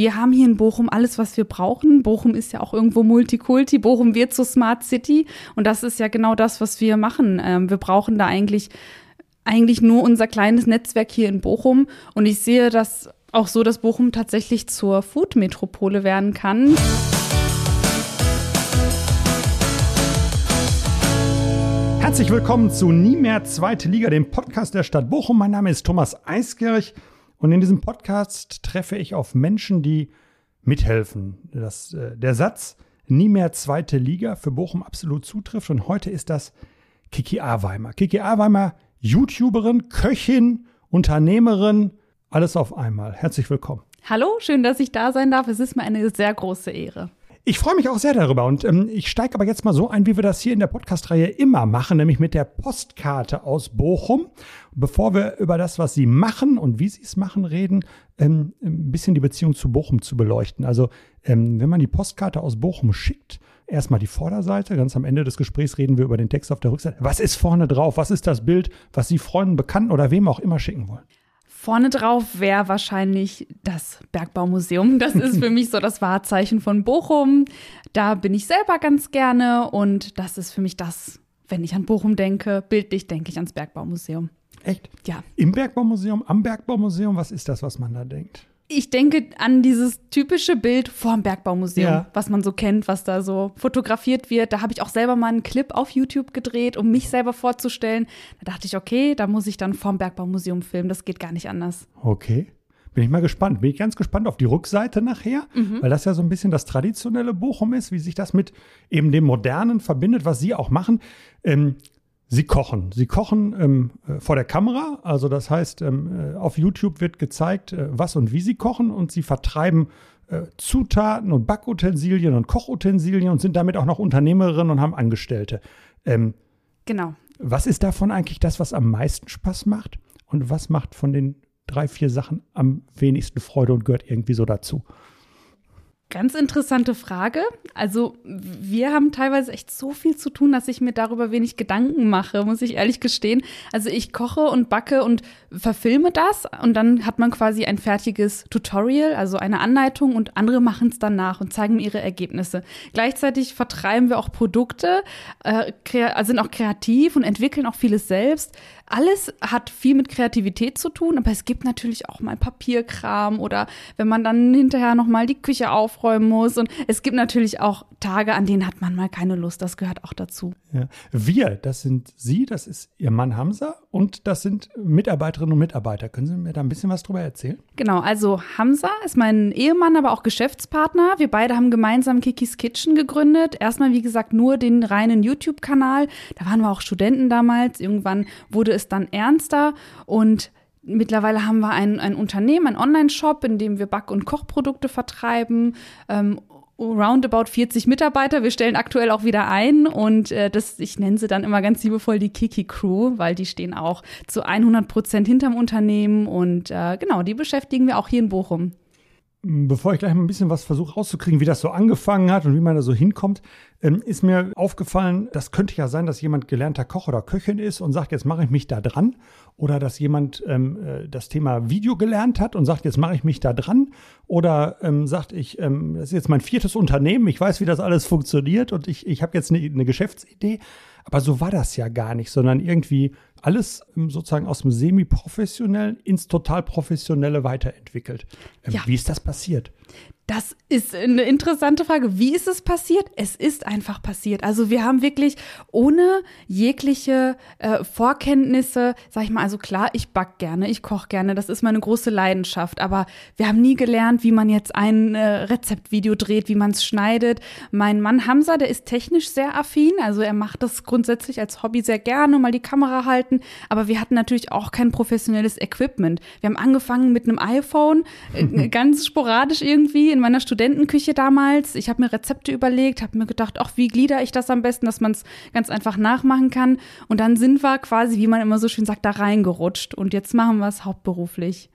wir haben hier in Bochum alles, was wir brauchen. Bochum ist ja auch irgendwo Multikulti. Bochum wird zur Smart City. Und das ist ja genau das, was wir machen. Ähm, wir brauchen da eigentlich, eigentlich nur unser kleines Netzwerk hier in Bochum. Und ich sehe das auch so, dass Bochum tatsächlich zur Food-Metropole werden kann. Herzlich willkommen zu Nie mehr Zweite Liga, dem Podcast der Stadt Bochum. Mein Name ist Thomas Eiskirch und in diesem Podcast treffe ich auf Menschen, die mithelfen. Das, äh, der Satz Nie mehr Zweite Liga für Bochum absolut zutrifft und heute ist das Kiki Aweimer. Kiki Aweimer, YouTuberin, Köchin, Unternehmerin, alles auf einmal. Herzlich willkommen. Hallo, schön, dass ich da sein darf. Es ist mir eine sehr große Ehre. Ich freue mich auch sehr darüber und ähm, ich steige aber jetzt mal so ein, wie wir das hier in der Podcast-Reihe immer machen, nämlich mit der Postkarte aus Bochum. Bevor wir über das, was Sie machen und wie Sie es machen, reden, ähm, ein bisschen die Beziehung zu Bochum zu beleuchten. Also ähm, wenn man die Postkarte aus Bochum schickt, erstmal die Vorderseite, ganz am Ende des Gesprächs reden wir über den Text auf der Rückseite. Was ist vorne drauf? Was ist das Bild, was Sie Freunden, Bekannten oder wem auch immer schicken wollen? Vorne drauf wäre wahrscheinlich das Bergbaumuseum. Das ist für mich so das Wahrzeichen von Bochum. Da bin ich selber ganz gerne und das ist für mich das, wenn ich an Bochum denke, bildlich denke ich ans Bergbaumuseum. Echt? Ja. Im Bergbaumuseum, am Bergbaumuseum, was ist das, was man da denkt? Ich denke an dieses typische Bild vorm Bergbaumuseum, Ja. was man so kennt, was da so fotografiert wird. Da habe ich auch selber mal einen Clip auf YouTube gedreht, um mich selber vorzustellen. Da dachte ich, okay, da muss ich dann vorm Bergbaumuseum filmen. Das geht gar nicht anders. Okay. Bin ich mal gespannt. Bin ich ganz gespannt auf die Rückseite nachher, weil das ja so ein bisschen das traditionelle Bochum ist, wie sich das mit eben dem Modernen verbindet, was Sie auch machen. Ähm, Sie kochen. Sie kochen ähm, äh, vor der Kamera. Also das heißt, ähm, äh, auf YouTube wird gezeigt, äh, was und wie Sie kochen und Sie vertreiben äh, Zutaten und Backutensilien und Kochutensilien und sind damit auch noch Unternehmerinnen und haben Angestellte. Ähm, Genau. was ist davon eigentlich das, was am meisten Spaß macht? Und was macht von den drei, vier Sachen am wenigsten Freude und gehört irgendwie so dazu? Ganz interessante Frage. Also wir haben teilweise echt so viel zu tun, dass ich mir darüber wenig Gedanken mache, muss ich ehrlich gestehen. Also ich koche und backe und verfilme das und dann hat man quasi ein fertiges Tutorial, also eine Anleitung und andere machen es dann nach und zeigen ihre Ergebnisse. Gleichzeitig vertreiben wir auch Produkte, äh, sind auch kreativ und entwickeln auch vieles selbst. Alles hat viel mit Kreativität zu tun, aber es gibt natürlich auch mal Papierkram oder wenn man dann hinterher noch mal die Küche aufräumen muss und es gibt natürlich auch Tage, an denen hat man mal keine Lust, das gehört auch dazu. Ja. Wir, das sind Sie, das ist Ihr Mann Hamza und das sind Mitarbeiterinnen und Mitarbeiter. Können Sie mir da ein bisschen was drüber erzählen? Genau, also Hamza ist mein Ehemann, aber auch Geschäftspartner. Wir beide haben gemeinsam Kikis Kitchen gegründet. Erstmal, wie gesagt, nur den reinen YouTube-Kanal. Da waren wir auch Studenten damals. Irgendwann wurde es dann ernster und Mittlerweile haben wir ein, ein Unternehmen, ein Online-Shop, in dem wir Back- und Kochprodukte vertreiben. Ähm, roundabout 40 Mitarbeiter. Wir stellen aktuell auch wieder ein und äh, das, ich nenne sie dann immer ganz liebevoll die Kiki Crew, weil die stehen auch zu 100 Prozent hinterm Unternehmen und äh, genau, die beschäftigen wir auch hier in Bochum. Bevor ich gleich mal ein bisschen was versuche rauszukriegen, wie das so angefangen hat und wie man da so hinkommt, ähm, ist mir aufgefallen, das könnte ja sein, dass jemand gelernter Koch oder Köchin ist und sagt, jetzt mache ich mich da dran. Oder dass jemand ähm, äh, das Thema Video gelernt hat und sagt, jetzt mache ich mich da dran. Oder ähm, sagt, ich, ähm, das ist jetzt mein viertes Unternehmen, ich weiß, wie das alles funktioniert und ich, ich habe jetzt eine, eine Geschäftsidee. Aber so war das ja gar nicht, sondern irgendwie alles sozusagen aus dem Semi-professionellen ins total professionelle weiterentwickelt. Ähm, Ja. Wie ist das passiert? Das ist eine interessante Frage. Wie ist es passiert? Es ist einfach passiert. Also wir haben wirklich ohne jegliche äh, Vorkenntnisse, sag ich mal, also klar, ich back gerne, ich koche gerne, das ist meine große Leidenschaft, aber wir haben nie gelernt, wie man jetzt ein äh, Rezeptvideo dreht, wie man es schneidet. Mein Mann Hamza, der ist technisch sehr affin, also er macht das grundsätzlich als Hobby sehr gerne, mal die Kamera halten, aber wir hatten natürlich auch kein professionelles Equipment. Wir haben angefangen mit einem iPhone, äh, ganz sporadisch irgendwie in meiner Studentenküche damals. Ich habe mir Rezepte überlegt, habe mir gedacht, ach, wie glieder ich das am besten, dass man es ganz einfach nachmachen kann. Und dann sind wir quasi, wie man immer so schön sagt, da reingerutscht. Und jetzt machen wir es hauptberuflich.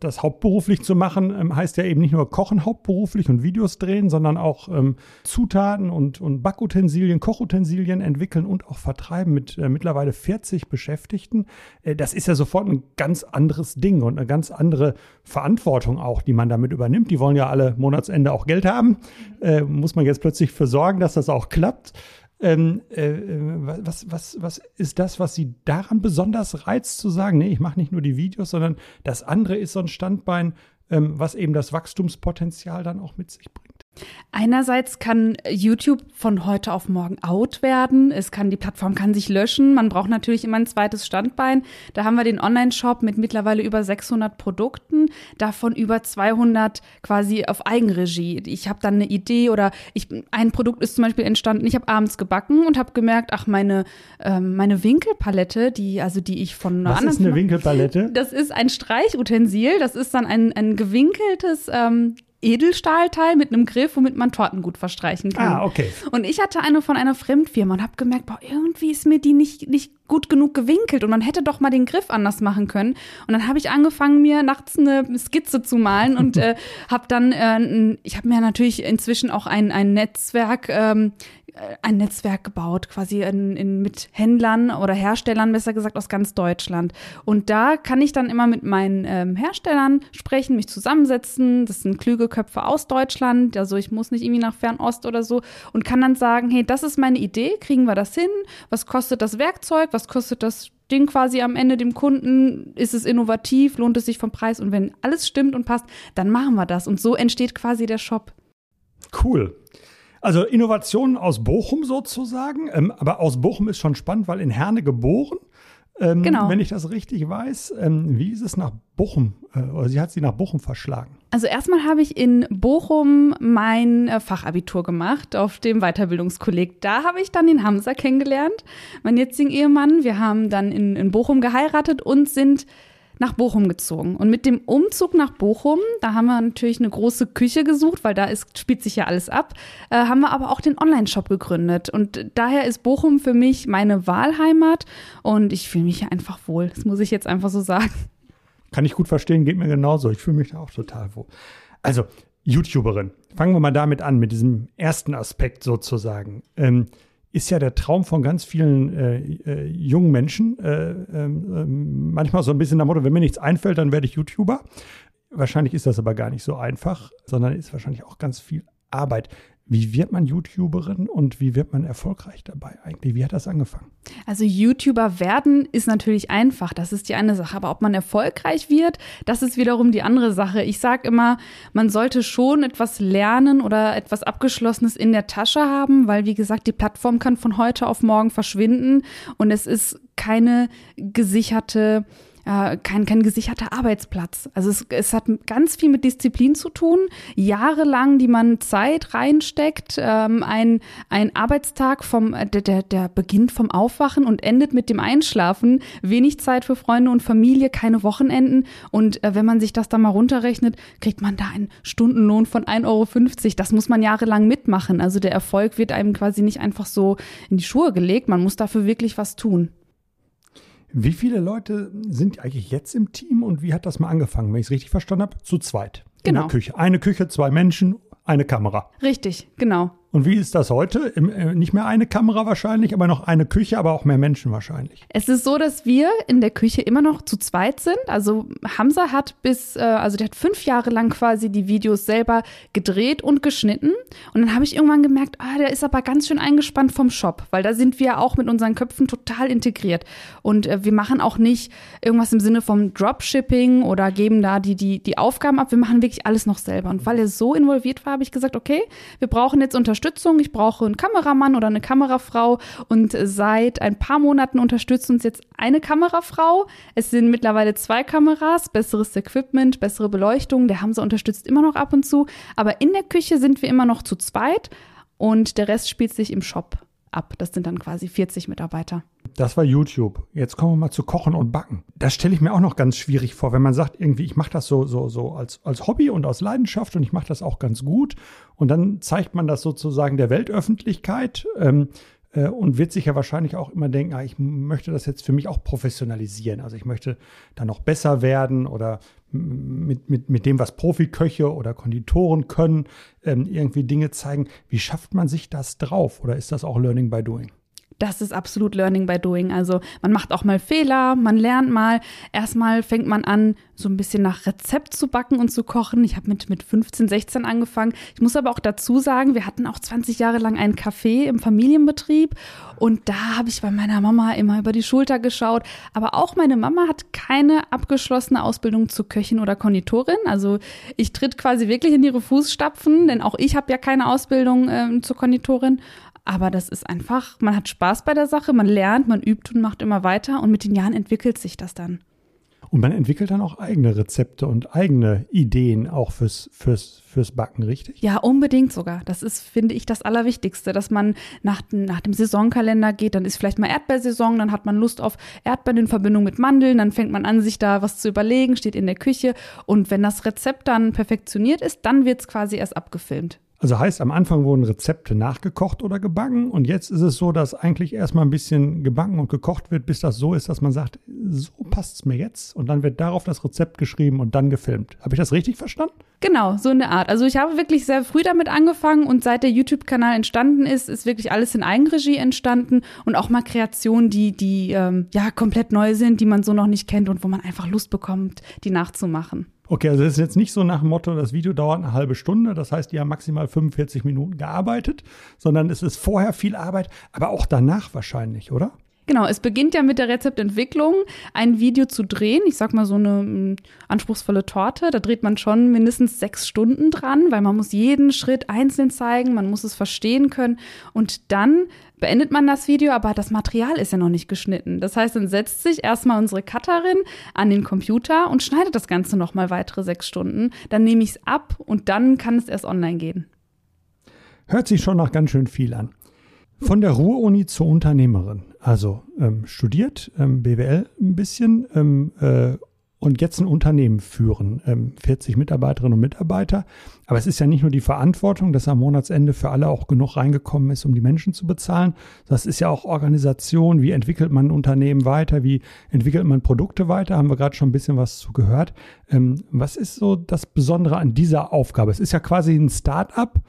Das hauptberuflich zu machen, ähm, heißt ja eben nicht nur Kochen hauptberuflich und Videos drehen, sondern auch ähm, Zutaten und, und Backutensilien, Kochutensilien entwickeln und auch vertreiben mit äh, mittlerweile 40 Beschäftigten. Äh, das ist ja sofort ein ganz anderes Ding und eine ganz andere Verantwortung auch, die man damit übernimmt. Die wollen ja alle Monatsende auch Geld haben. Äh, muss man jetzt plötzlich für sorgen, dass das auch klappt. Ähm, äh, was, was, was ist das, was Sie daran besonders reizt, zu sagen, nee, ich mache nicht nur die Videos, sondern das andere ist so ein Standbein, ähm, was eben das Wachstumspotenzial dann auch mit sich bringt? Einerseits kann YouTube von heute auf morgen out werden. Es kann, die Plattform kann sich löschen. Man braucht natürlich immer ein zweites Standbein. Da haben wir den Online-Shop mit mittlerweile über 600 Produkten, davon über 200 quasi auf Eigenregie. Ich habe dann eine Idee oder ich, ein Produkt ist zum Beispiel entstanden. Ich habe abends gebacken und habe gemerkt, ach, meine, ähm, meine Winkelpalette, die, also die ich von Was ist eine Winkelpalette? Das ist ein Streichutensil. Das ist dann ein, ein gewinkeltes ähm, Edelstahlteil mit einem Griff, womit man Torten gut verstreichen kann. Ah, okay. Und ich hatte eine von einer Fremdfirma und habe gemerkt, boah, irgendwie ist mir die nicht, nicht gut genug gewinkelt und man hätte doch mal den Griff anders machen können. Und dann habe ich angefangen, mir nachts eine Skizze zu malen und äh, habe dann, äh, ich habe mir natürlich inzwischen auch ein, ein Netzwerk ähm, äh, ein Netzwerk gebaut, quasi in, in, mit Händlern oder Herstellern, besser gesagt, aus ganz Deutschland. Und da kann ich dann immer mit meinen ähm, Herstellern sprechen, mich zusammensetzen. Das sind klüge Köpfe aus Deutschland. Also ich muss nicht irgendwie nach Fernost oder so und kann dann sagen, hey, das ist meine Idee, kriegen wir das hin? Was kostet das Werkzeug? Was kostet das Ding quasi am Ende dem Kunden? Ist es innovativ? Lohnt es sich vom Preis? Und wenn alles stimmt und passt, dann machen wir das. Und so entsteht quasi der Shop. Cool. Also Innovationen aus Bochum sozusagen, ähm, aber aus Bochum ist schon spannend, weil in Herne geboren. Ähm, genau. Wenn ich das richtig weiß, ähm, wie ist es nach Bochum, äh, oder sie hat sie nach Bochum verschlagen? Also erstmal habe ich in Bochum mein äh, Fachabitur gemacht auf dem Weiterbildungskolleg. Da habe ich dann den Hamza kennengelernt, meinen jetzigen Ehemann. Wir haben dann in, in Bochum geheiratet und sind nach Bochum gezogen. Und mit dem Umzug nach Bochum, da haben wir natürlich eine große Küche gesucht, weil da ist, spielt sich ja alles ab, äh, haben wir aber auch den Online-Shop gegründet. Und daher ist Bochum für mich meine Wahlheimat und ich fühle mich hier einfach wohl. Das muss ich jetzt einfach so sagen. Kann ich gut verstehen, geht mir genauso. Ich fühle mich da auch total wohl. Also, YouTuberin. Fangen wir mal damit an, mit diesem ersten Aspekt sozusagen. Ähm, ist ja der Traum von ganz vielen äh, äh, jungen Menschen. Äh, ähm, manchmal so ein bisschen der Motto, wenn mir nichts einfällt, dann werde ich YouTuber. Wahrscheinlich ist das aber gar nicht so einfach, sondern ist wahrscheinlich auch ganz viel Arbeit. Wie wird man YouTuberin und wie wird man erfolgreich dabei eigentlich? Wie hat das angefangen? Also YouTuber werden ist natürlich einfach, das ist die eine Sache. Aber ob man erfolgreich wird, das ist wiederum die andere Sache. Ich sage immer, man sollte schon etwas lernen oder etwas Abgeschlossenes in der Tasche haben, weil wie gesagt, die Plattform kann von heute auf morgen verschwinden und es ist keine gesicherte äh, kein, kein gesicherter Arbeitsplatz. Also es, es hat ganz viel mit Disziplin zu tun, jahrelang, die man Zeit reinsteckt, ähm, ein, ein Arbeitstag vom, äh, der, der, der beginnt vom Aufwachen und endet mit dem Einschlafen, wenig Zeit für Freunde und Familie, keine Wochenenden und äh, wenn man sich das dann mal runterrechnet, kriegt man da einen Stundenlohn von 1,50 Euro. Das muss man jahrelang mitmachen. Also der Erfolg wird einem quasi nicht einfach so in die Schuhe gelegt, man muss dafür wirklich was tun. Wie viele Leute sind eigentlich jetzt im Team und wie hat das mal angefangen, wenn ich es richtig verstanden habe? Zu zweit. Genau. In der genau. Küche. Eine Küche, zwei Menschen, eine Kamera. Richtig, genau. Und wie ist das heute? Äh, nicht mehr eine Kamera wahrscheinlich, aber noch eine Küche, aber auch mehr Menschen wahrscheinlich. Es ist so, dass wir in der Küche immer noch zu zweit sind. Also Hamza hat bis, äh, also der hat fünf Jahre lang quasi die Videos selber gedreht und geschnitten. Und dann habe ich irgendwann gemerkt, ah, der ist aber ganz schön eingespannt vom Shop, weil da sind wir auch mit unseren Köpfen total integriert. Und äh, wir machen auch nicht irgendwas im Sinne vom Dropshipping oder geben da die, die, die Aufgaben ab. Wir machen wirklich alles noch selber. Und weil er so involviert war, habe ich gesagt, okay, wir brauchen jetzt Unterstützung Unterstützung. Ich brauche einen Kameramann oder eine Kamerafrau. Und seit ein paar Monaten unterstützt uns jetzt eine Kamerafrau. Es sind mittlerweile zwei Kameras, besseres Equipment, bessere Beleuchtung. Der Hamza unterstützt immer noch ab und zu. Aber in der Küche sind wir immer noch zu zweit. Und der Rest spielt sich im Shop ab. Das sind dann quasi 40 Mitarbeiter. Das war YouTube. Jetzt kommen wir mal zu Kochen und Backen. Das stelle ich mir auch noch ganz schwierig vor, wenn man sagt, irgendwie, ich mache das so, so, so als, als Hobby und aus Leidenschaft und ich mache das auch ganz gut. Und dann zeigt man das sozusagen der Weltöffentlichkeit. Ähm, äh, und wird sich ja wahrscheinlich auch immer denken, ah, ich möchte das jetzt für mich auch professionalisieren. Also ich möchte da noch besser werden oder mit, mit, mit dem, was Profiköche oder Konditoren können, ähm, irgendwie Dinge zeigen. Wie schafft man sich das drauf? Oder ist das auch Learning by Doing? Das ist absolut Learning by Doing. Also man macht auch mal Fehler, man lernt mal. Erstmal fängt man an, so ein bisschen nach Rezept zu backen und zu kochen. Ich habe mit, mit 15, 16 angefangen. Ich muss aber auch dazu sagen, wir hatten auch 20 Jahre lang einen Café im Familienbetrieb und da habe ich bei meiner Mama immer über die Schulter geschaut. Aber auch meine Mama hat keine abgeschlossene Ausbildung zur Köchin oder Konditorin. Also ich tritt quasi wirklich in ihre Fußstapfen, denn auch ich habe ja keine Ausbildung äh, zur Konditorin. Aber das ist einfach, man hat Spaß bei der Sache, man lernt, man übt und macht immer weiter und mit den Jahren entwickelt sich das dann. Und man entwickelt dann auch eigene Rezepte und eigene Ideen auch fürs, fürs, fürs Backen, richtig? Ja, unbedingt sogar. Das ist, finde ich, das Allerwichtigste, dass man nach, nach dem Saisonkalender geht. Dann ist vielleicht mal Erdbeersaison, dann hat man Lust auf Erdbeeren in Verbindung mit Mandeln, dann fängt man an, sich da was zu überlegen, steht in der Küche. Und wenn das Rezept dann perfektioniert ist, dann wird es quasi erst abgefilmt. Also heißt, am Anfang wurden Rezepte nachgekocht oder gebacken und jetzt ist es so, dass eigentlich erstmal ein bisschen gebacken und gekocht wird, bis das so ist, dass man sagt, so passt es mir jetzt und dann wird darauf das Rezept geschrieben und dann gefilmt. Habe ich das richtig verstanden? Genau, so in der Art. Also ich habe wirklich sehr früh damit angefangen und seit der YouTube-Kanal entstanden ist, ist wirklich alles in Eigenregie entstanden und auch mal Kreationen, die, die ähm, ja komplett neu sind, die man so noch nicht kennt und wo man einfach Lust bekommt, die nachzumachen. Okay, also es ist jetzt nicht so nach dem Motto, das Video dauert eine halbe Stunde, das heißt, die haben maximal 45 Minuten gearbeitet, sondern es ist vorher viel Arbeit, aber auch danach wahrscheinlich, oder? Genau, es beginnt ja mit der Rezeptentwicklung, ein Video zu drehen. Ich sag mal so eine m, anspruchsvolle Torte. Da dreht man schon mindestens sechs Stunden dran, weil man muss jeden Schritt einzeln zeigen, man muss es verstehen können. Und dann beendet man das Video, aber das Material ist ja noch nicht geschnitten. Das heißt, dann setzt sich erstmal unsere Cutterin an den Computer und schneidet das Ganze nochmal weitere sechs Stunden. Dann nehme ich es ab und dann kann es erst online gehen. Hört sich schon nach ganz schön viel an. Von der Ruhr-Uni zur Unternehmerin. Also ähm, studiert, ähm, BWL ein bisschen ähm, äh, und jetzt ein Unternehmen führen, 40 ähm, Mitarbeiterinnen und Mitarbeiter. Aber es ist ja nicht nur die Verantwortung, dass am Monatsende für alle auch genug reingekommen ist, um die Menschen zu bezahlen. Das ist ja auch Organisation. Wie entwickelt man ein Unternehmen weiter? Wie entwickelt man Produkte weiter? Haben wir gerade schon ein bisschen was zu gehört. Ähm, was ist so das Besondere an dieser Aufgabe? Es ist ja quasi ein Start-up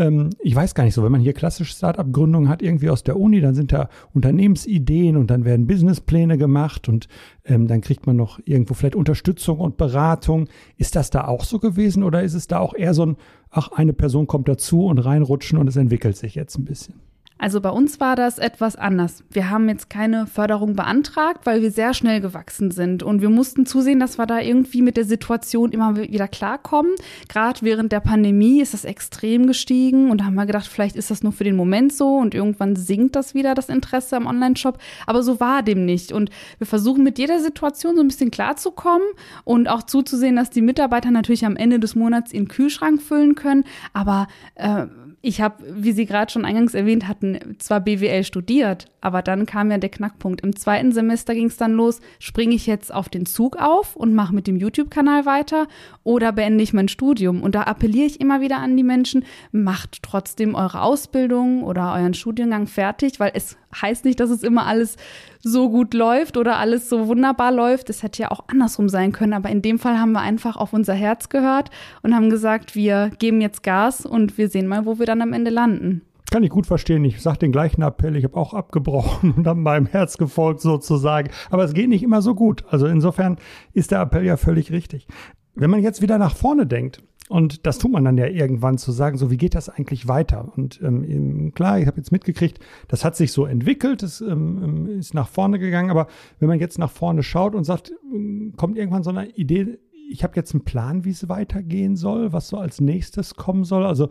ähm, ich weiß gar nicht so, wenn man hier klassische Start-up-Gründungen hat, irgendwie aus der Uni, dann sind da Unternehmensideen und dann werden Businesspläne gemacht und ähm, dann kriegt man noch irgendwo vielleicht Unterstützung und Beratung. Ist das da auch so gewesen oder ist es da auch eher so ein, ach, eine Person kommt dazu und reinrutschen und es entwickelt sich jetzt ein bisschen? Also bei uns war das etwas anders. Wir haben jetzt keine Förderung beantragt, weil wir sehr schnell gewachsen sind und wir mussten zusehen, dass wir da irgendwie mit der Situation immer wieder klarkommen. Gerade während der Pandemie ist das extrem gestiegen und da haben wir gedacht, vielleicht ist das nur für den Moment so und irgendwann sinkt das wieder das Interesse am Online-Shop. Aber so war dem nicht und wir versuchen mit jeder Situation so ein bisschen klarzukommen und auch zuzusehen, dass die Mitarbeiter natürlich am Ende des Monats ihren Kühlschrank füllen können. Aber äh, ich habe, wie Sie gerade schon eingangs erwähnt hatten, zwar BWL studiert, aber dann kam ja der Knackpunkt. Im zweiten Semester ging es dann los, springe ich jetzt auf den Zug auf und mache mit dem YouTube-Kanal weiter oder beende ich mein Studium? Und da appelliere ich immer wieder an die Menschen, macht trotzdem eure Ausbildung oder euren Studiengang fertig, weil es heißt nicht, dass es immer alles so gut läuft oder alles so wunderbar läuft. Es hätte ja auch andersrum sein können, aber in dem Fall haben wir einfach auf unser Herz gehört und haben gesagt, wir geben jetzt Gas und wir sehen mal, wo wir dann am Ende landen. Kann ich gut verstehen. Ich sage den gleichen Appell. Ich habe auch abgebrochen und dann meinem Herz gefolgt sozusagen. Aber es geht nicht immer so gut. Also insofern ist der Appell ja völlig richtig. Wenn man jetzt wieder nach vorne denkt, und das tut man dann ja irgendwann zu sagen, so wie geht das eigentlich weiter? Und ähm, klar, ich habe jetzt mitgekriegt, das hat sich so entwickelt, es ähm, ähm, ist nach vorne gegangen. Aber wenn man jetzt nach vorne schaut und sagt, ähm, kommt irgendwann so eine Idee, ich habe jetzt einen Plan, wie es weitergehen soll, was so als nächstes kommen soll. Also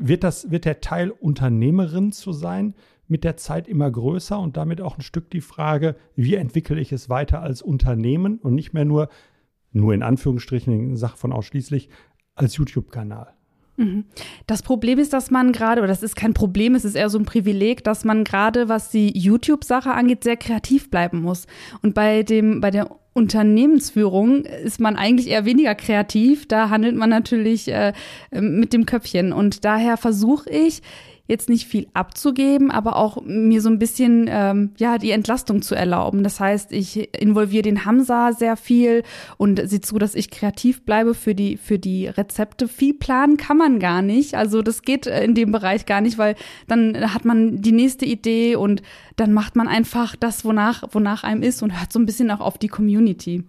wird das, wird der Teil Unternehmerin zu sein mit der Zeit immer größer und damit auch ein Stück die Frage, wie entwickle ich es weiter als Unternehmen und nicht mehr nur, nur in Anführungsstrichen, in Sache von ausschließlich, als YouTube-Kanal. Mhm. Das Problem ist, dass man gerade, oder das ist kein Problem, es ist eher so ein Privileg, dass man gerade, was die YouTube-Sache angeht, sehr kreativ bleiben muss. Und bei dem, bei der Unternehmensführung ist man eigentlich eher weniger kreativ. Da handelt man natürlich äh, mit dem Köpfchen. Und daher versuche ich, jetzt nicht viel abzugeben, aber auch mir so ein bisschen ähm, ja die Entlastung zu erlauben. Das heißt, ich involviere den Hamza sehr viel und sehe zu, dass ich kreativ bleibe für die für die Rezepte. Viel planen kann man gar nicht. Also das geht in dem Bereich gar nicht, weil dann hat man die nächste Idee und dann macht man einfach das, wonach wonach einem ist und hört so ein bisschen auch auf die Community.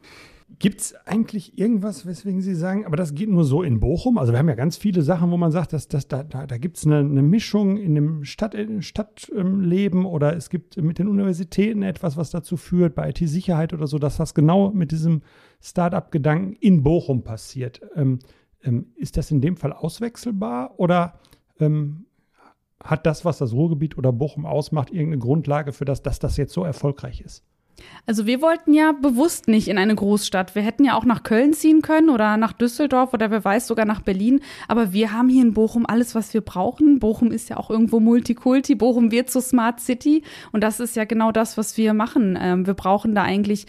Gibt es eigentlich irgendwas, weswegen Sie sagen, aber das geht nur so in Bochum? Also wir haben ja ganz viele Sachen, wo man sagt, dass, dass da, da, da gibt es eine, eine, Mischung in dem Stadt, Stadtleben oder es gibt mit den Universitäten etwas, was dazu führt, bei IT-Sicherheit oder so, dass das genau mit diesem Start-up-Gedanken in Bochum passiert. Ähm, ähm, ist das in dem Fall auswechselbar oder ähm, hat das, was das Ruhrgebiet oder Bochum ausmacht, irgendeine Grundlage für das, dass das jetzt so erfolgreich ist? Also wir wollten ja bewusst nicht in eine Großstadt. Wir hätten ja auch nach Köln ziehen können oder nach Düsseldorf oder wer weiß sogar nach Berlin. Aber wir haben hier in Bochum alles, was wir brauchen. Bochum ist ja auch irgendwo Multikulti. Bochum wird zur Smart City und das ist ja genau das, was wir machen. Ähm, wir brauchen da eigentlich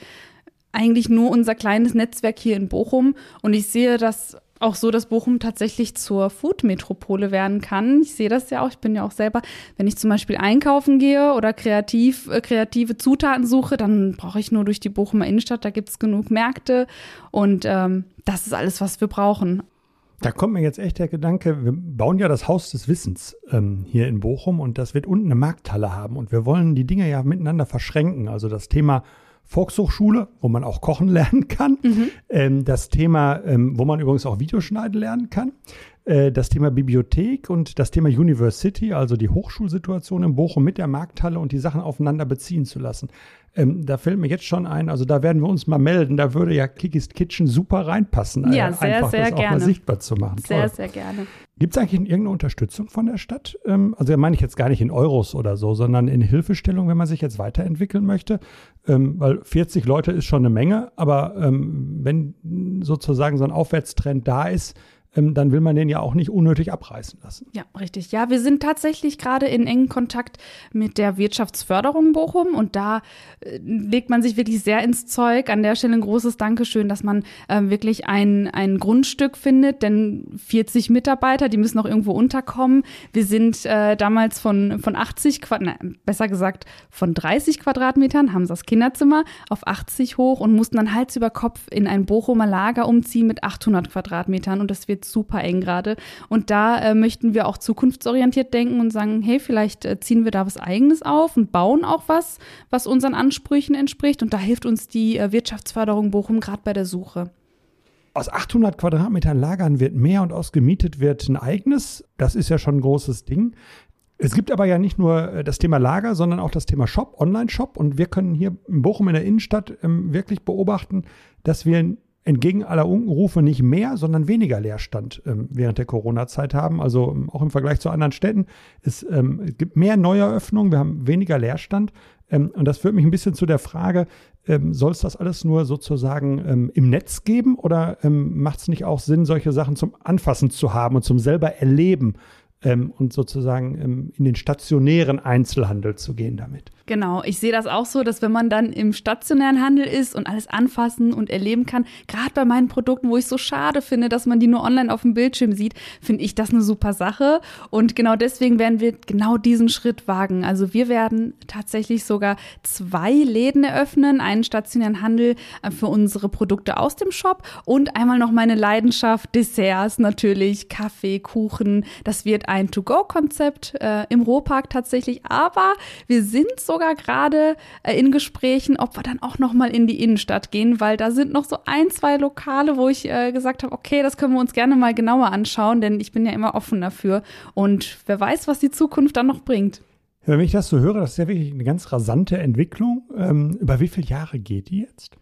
eigentlich nur unser kleines Netzwerk hier in Bochum und ich sehe das auch so, dass Bochum tatsächlich zur Food-Metropole werden kann. Ich sehe das ja auch, ich bin ja auch selber, wenn ich zum Beispiel einkaufen gehe oder kreativ, äh, kreative Zutaten suche, dann brauche ich nur durch die Bochumer Innenstadt, da gibt es genug Märkte und ähm, das ist alles, was wir brauchen. Da kommt mir jetzt echt der Gedanke, wir bauen ja das Haus des Wissens ähm, hier in Bochum und das wird unten eine Markthalle haben und wir wollen die Dinge ja miteinander verschränken. Also das Thema Volkshochschule, wo man auch kochen lernen kann. Mhm. Ähm, das Thema, ähm, wo man übrigens auch Videoschneiden lernen kann. Äh, das Thema Bibliothek und das Thema University, also die Hochschulsituation in Bochum mit der Markthalle und die Sachen aufeinander beziehen zu lassen. Ähm, da fällt mir jetzt schon ein, also da werden wir uns mal melden. Da würde ja Kikis Kitchen super reinpassen. Ja, äh, sehr, einfach sehr das gerne. auch mal sichtbar zu machen. Sehr, Toll. sehr gerne. Gibt es eigentlich irgendeine Unterstützung von der Stadt? Ähm, also meine ich jetzt gar nicht in Euros oder so, sondern in Hilfestellung, wenn man sich jetzt weiterentwickeln möchte. Ähm, weil 40 Leute ist schon eine Menge, aber ähm, wenn sozusagen so ein Aufwärtstrend da ist, ähm, dann will man den ja auch nicht unnötig abreißen lassen. Ja, richtig. Ja, wir sind tatsächlich gerade in engen Kontakt mit der Wirtschaftsförderung Bochum und da äh, legt man sich wirklich sehr ins Zeug. An der Stelle ein großes Dankeschön, dass man äh, wirklich ein, ein Grundstück findet, denn 40 Mitarbeiter, die müssen noch irgendwo unterkommen. Wir sind äh, damals von, von 80 Quadratmetern, besser gesagt von 30 Quadratmetern, haben das Kinderzimmer auf 80 hoch und mussten dann Hals über Kopf in ein Bochumer Lager umziehen mit 800 Quadratmetern und das wird super eng gerade. Und da äh, möchten wir auch zukunftsorientiert denken und sagen, hey, vielleicht äh, ziehen wir da was Eigenes auf und bauen auch was, was unseren Ansprüchen entspricht. Und da hilft uns die äh, Wirtschaftsförderung Bochum gerade bei der Suche. Aus 800 Quadratmetern Lagern wird mehr und aus gemietet wird ein eigenes. Das ist ja schon ein großes Ding. Es gibt aber ja nicht nur äh, das Thema Lager, sondern auch das Thema Shop, Online-Shop. Und wir können hier in Bochum in der Innenstadt ähm, wirklich beobachten, dass wir entgegen aller Unkenrufe nicht mehr, sondern weniger Leerstand ähm, während der Corona-Zeit haben. Also ähm, auch im Vergleich zu anderen Städten. Es, ähm, gibt mehr Neueröffnungen, wir haben weniger Leerstand. Ähm, und das führt mich ein bisschen zu der Frage, ähm, soll es das alles nur sozusagen ähm, im Netz geben oder macht es nicht auch Sinn, solche Sachen zum Anfassen zu haben und zum selber erleben? und sozusagen in den stationären Einzelhandel zu gehen damit. Genau, ich sehe das auch so, dass wenn man dann im stationären Handel ist und alles anfassen und erleben kann, gerade bei meinen Produkten, wo ich so schade finde, dass man die nur online auf dem Bildschirm sieht, finde ich das eine super Sache. Und genau deswegen werden wir genau diesen Schritt wagen. Also wir werden tatsächlich sogar zwei Läden eröffnen, einen stationären Handel äh, für unsere Produkte aus dem Shop und einmal noch meine Leidenschaft, Desserts natürlich, Kaffee, Kuchen. Das wird ein To-Go-Konzept äh, im Rohpark tatsächlich, aber wir sind sogar gerade äh, in Gesprächen, ob wir dann auch noch mal in die Innenstadt gehen, weil da sind noch so ein, zwei Lokale, wo ich äh, gesagt habe, okay, das können wir uns gerne mal genauer anschauen, denn ich bin ja immer offen dafür und wer weiß, was die Zukunft dann noch bringt. Wenn ich das so höre, das ist ja wirklich eine ganz rasante Entwicklung. Ähm, über wie viele Jahre geht die jetzt?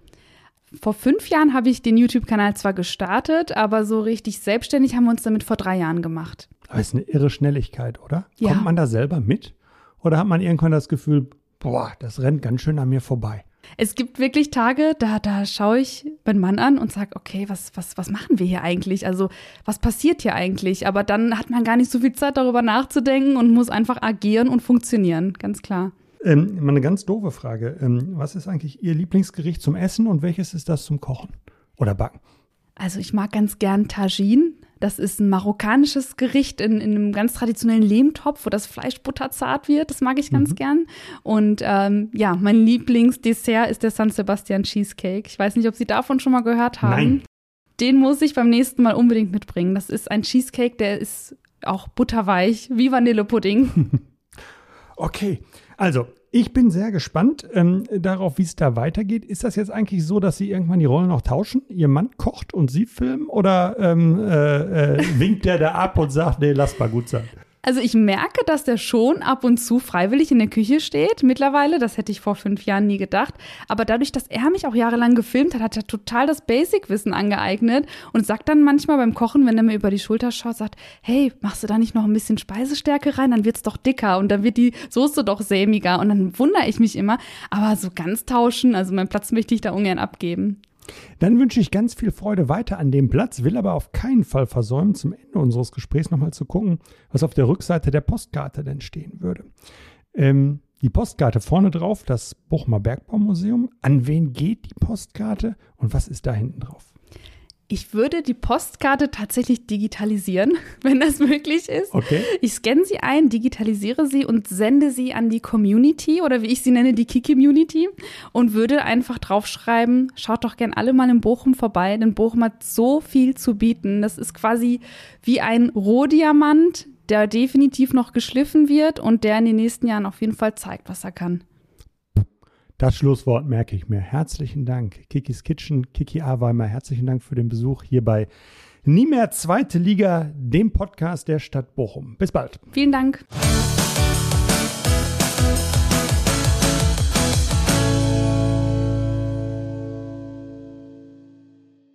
Vor fünf Jahren habe ich den YouTube-Kanal zwar gestartet, aber so richtig selbstständig haben wir uns damit vor drei Jahren gemacht. Aber ist eine irre Schnelligkeit, oder? Ja. Kommt man da selber mit? Oder hat man irgendwann das Gefühl, boah, das rennt ganz schön an mir vorbei? Es gibt wirklich Tage, da, da schaue ich meinen Mann an und sage, okay, was, was, was machen wir hier eigentlich? Also, was passiert hier eigentlich? Aber dann hat man gar nicht so viel Zeit, darüber nachzudenken und muss einfach agieren und funktionieren, ganz klar. Ähm, mal eine ganz doofe Frage. Ähm, was ist eigentlich Ihr Lieblingsgericht zum Essen und welches ist das zum Kochen oder Backen? Also ich mag ganz gern Tagine. Das ist ein marokkanisches Gericht in, in einem ganz traditionellen Lehmtopf, wo das Fleisch butterzart wird. Das mag ich ganz mhm. gern. Und ähm, ja, mein Lieblingsdessert ist der San Sebastian Cheesecake. Ich weiß nicht, ob Sie davon schon mal gehört haben. Nein. Den muss ich beim nächsten Mal unbedingt mitbringen. Das ist ein Cheesecake, der ist auch butterweich, wie Vanillepudding. okay, also ich bin sehr gespannt ähm, darauf, wie es da weitergeht. Ist das jetzt eigentlich so, dass Sie irgendwann die Rollen auch tauschen? Ihr Mann kocht und Sie filmen oder ähm, äh, äh, winkt der da ab und sagt, nee, lass mal gut sein? Also ich merke, dass der schon ab und zu freiwillig in der Küche steht mittlerweile. Das hätte ich vor fünf Jahren nie gedacht. Aber dadurch, dass er mich auch jahrelang gefilmt hat, hat er total das Basic-Wissen angeeignet und sagt dann manchmal beim Kochen, wenn er mir über die Schulter schaut, sagt, hey, machst du da nicht noch ein bisschen Speisestärke rein? Dann wird's doch dicker und dann wird die Soße doch sämiger. Und dann wundere ich mich immer. Aber so ganz tauschen, also meinen Platz möchte ich da ungern abgeben. Dann wünsche ich ganz viel Freude weiter an dem Platz, will aber auf keinen Fall versäumen, zum Ende unseres Gesprächs nochmal zu gucken, was auf der Rückseite der Postkarte denn stehen würde. Ähm, die Postkarte vorne drauf, das Bochumer Bergbaumuseum. An wen geht die Postkarte und was ist da hinten drauf? Ich würde die Postkarte tatsächlich digitalisieren, wenn das möglich ist. Okay. Ich scanne sie ein, digitalisiere sie und sende sie an die Community oder wie ich sie nenne, die Key-Community und würde einfach draufschreiben, schaut doch gern alle mal in Bochum vorbei, denn Bochum hat so viel zu bieten. Das ist quasi wie ein Rohdiamant, der definitiv noch geschliffen wird und der in den nächsten Jahren auf jeden Fall zeigt, was er kann. Das Schlusswort merke ich mir. Herzlichen Dank, Kikis Kitchen, Kiki Aweimer. Herzlichen Dank für den Besuch hier bei Nie mehr Zweite Liga, dem Podcast der Stadt Bochum. Bis bald. Vielen Dank.